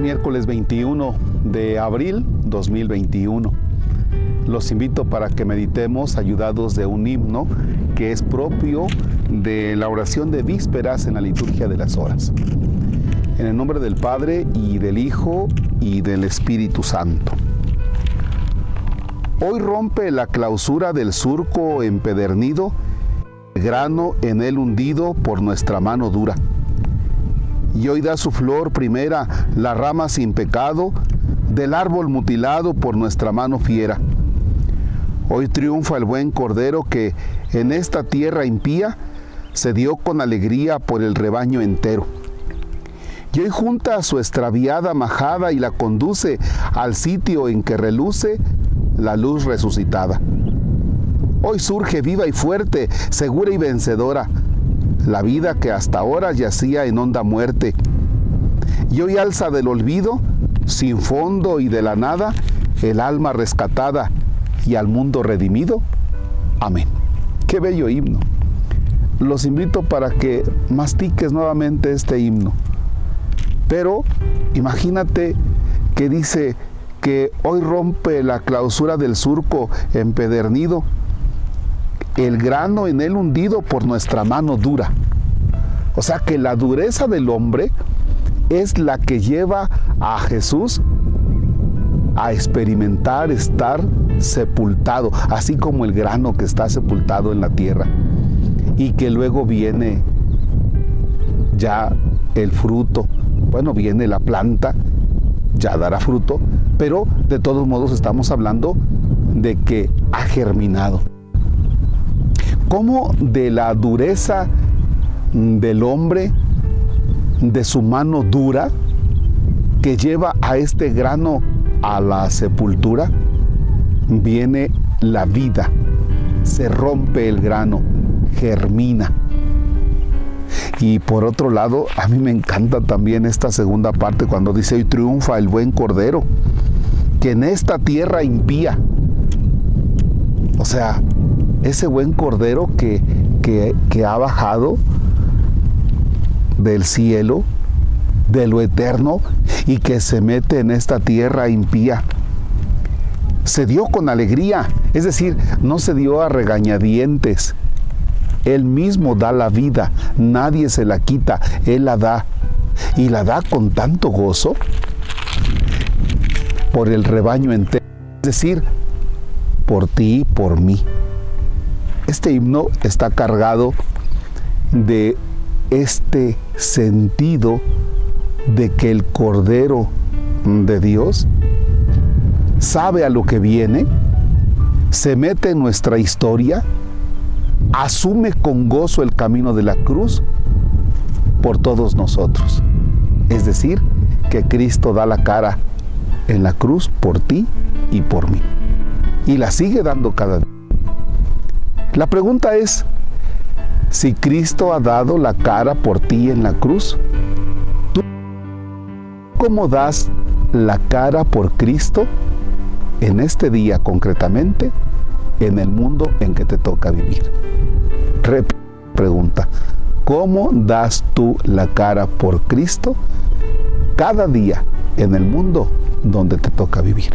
miércoles 21 de abril 2021. Los invito para que meditemos ayudados de un himno que es propio de la oración de vísperas en la liturgia de las horas. En el nombre del Padre y del Hijo y del Espíritu Santo. Hoy rompe la clausura del surco empedernido, grano en él hundido por nuestra mano dura y hoy da su flor primera, la rama sin pecado, del árbol mutilado por nuestra mano fiera. Hoy triunfa el buen cordero que en esta tierra impía se dio con alegría por el rebaño entero. Y hoy junta a su extraviada majada y la conduce al sitio en que reluce la luz resucitada. Hoy surge viva y fuerte, segura y vencedora, la vida que hasta ahora yacía en honda muerte. Y hoy alza del olvido, sin fondo y de la nada, el alma rescatada y al mundo redimido. Amén. Qué bello himno. Los invito para que mastiques nuevamente este himno. Pero imagínate que dice que hoy rompe la clausura del surco empedernido el grano en él hundido por nuestra mano dura. O sea que la dureza del hombre es la que lleva a Jesús a experimentar estar sepultado, así como el grano que está sepultado en la tierra. Y que luego viene ya el fruto, bueno, viene la planta, ya dará fruto, pero de todos modos estamos hablando de que ha germinado cómo de la dureza del hombre, de su mano dura, que lleva a este grano a la sepultura, viene la vida, se rompe el grano, germina. Y por otro lado, a mí me encanta también esta segunda parte cuando dice, hoy triunfa el buen cordero, que en esta tierra impía. O sea, ese buen cordero que, que, ha bajado del cielo, de lo eterno, y que se mete en esta tierra impía. Se dio con alegría, es decir, no se dio a regañadientes. Él mismo da la vida, nadie se la quita, Él la da. Y la da con tanto gozo por el rebaño entero, es decir, por ti y por mí. Este himno está cargado de este sentido de que el Cordero de Dios sabe a lo que viene, se mete en nuestra historia, asume con gozo el camino de la cruz por todos nosotros. Es decir, que Cristo da la cara en la cruz por ti y por mí. Y la sigue dando cada día. La pregunta es, si Cristo ha dado la cara por ti en la cruz, ¿tú cómo das la cara por Cristo en este día concretamente, en el mundo en que te toca vivir? pregunta, ¿cómo das tú la cara por Cristo cada día en el mundo donde te toca vivir?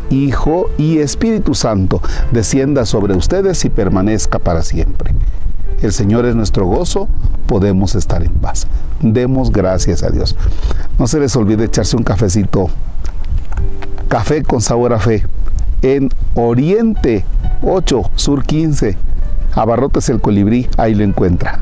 Hijo y Espíritu Santo, descienda sobre ustedes y permanezca para siempre. El Señor es nuestro gozo, podemos estar en paz. Demos gracias a Dios. No se les olvide echarse un cafecito, café con sabor a fe, en Oriente 8, Sur 15, Abarrotes el Colibrí, ahí lo encuentra.